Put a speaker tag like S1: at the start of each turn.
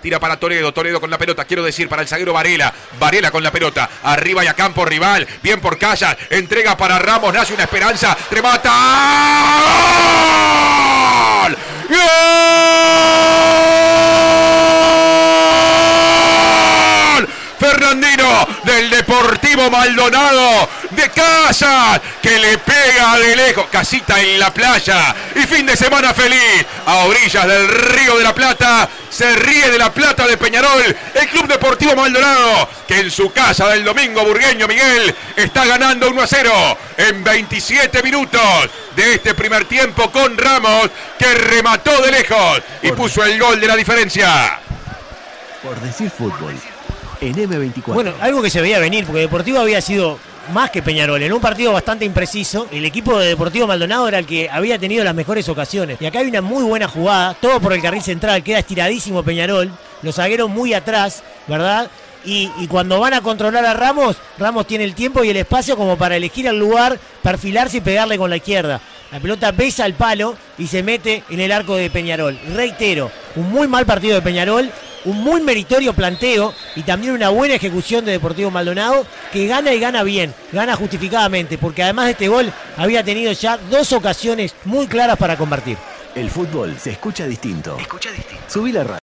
S1: Tira para Toledo, Toledo con la pelota, quiero decir, para el zaguero Varela. Varela con la pelota, arriba y a campo rival, bien por Callas, entrega para Ramos, nace una esperanza, remata. Fernandino del Deportivo Maldonado de Casas que le pega de lejos, casita en la playa y fin de semana feliz a orillas del Río de la Plata. Se ríe de la Plata de Peñarol, el Club Deportivo Maldonado que en su casa del domingo burgueño Miguel está ganando 1 a 0 en 27 minutos de este primer tiempo con Ramos que remató de lejos y puso el gol de la diferencia.
S2: Por decir fútbol, en M24.
S3: Bueno, algo que se veía venir, porque Deportivo había sido más que Peñarol. En un partido bastante impreciso, el equipo de Deportivo Maldonado era el que había tenido las mejores ocasiones. Y acá hay una muy buena jugada, todo por el carril central, queda estiradísimo Peñarol, los zagueros muy atrás, ¿verdad? Y, cuando van a controlar a Ramos, Ramos tiene el tiempo y el espacio como para elegir el lugar, perfilarse y pegarle con la izquierda. La pelota besa al palo y se mete en el arco de Peñarol. Reitero, un muy mal partido de Peñarol, un muy meritorio planteo y también una buena ejecución de Deportivo Maldonado que gana y gana bien, gana justificadamente, porque además de este gol había tenido ya dos ocasiones muy claras para convertir.
S2: El fútbol se escucha distinto.
S4: Escucha distinto.
S2: Subí la radio.